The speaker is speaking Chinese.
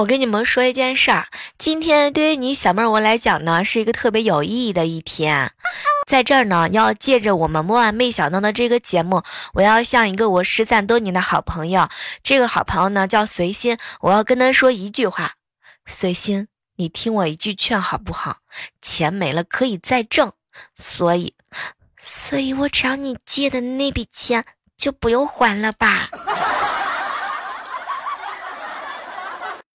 我跟你们说一件事儿，今天对于你小妹儿我来讲呢，是一个特别有意义的一天。在这儿呢，要借着我们莫完妹小闹的这个节目，我要向一个我失散多年的好朋友。这个好朋友呢，叫随心。我要跟他说一句话：随心，你听我一句劝好不好？钱没了可以再挣。所以，所以我找你借的那笔钱就不用还了吧。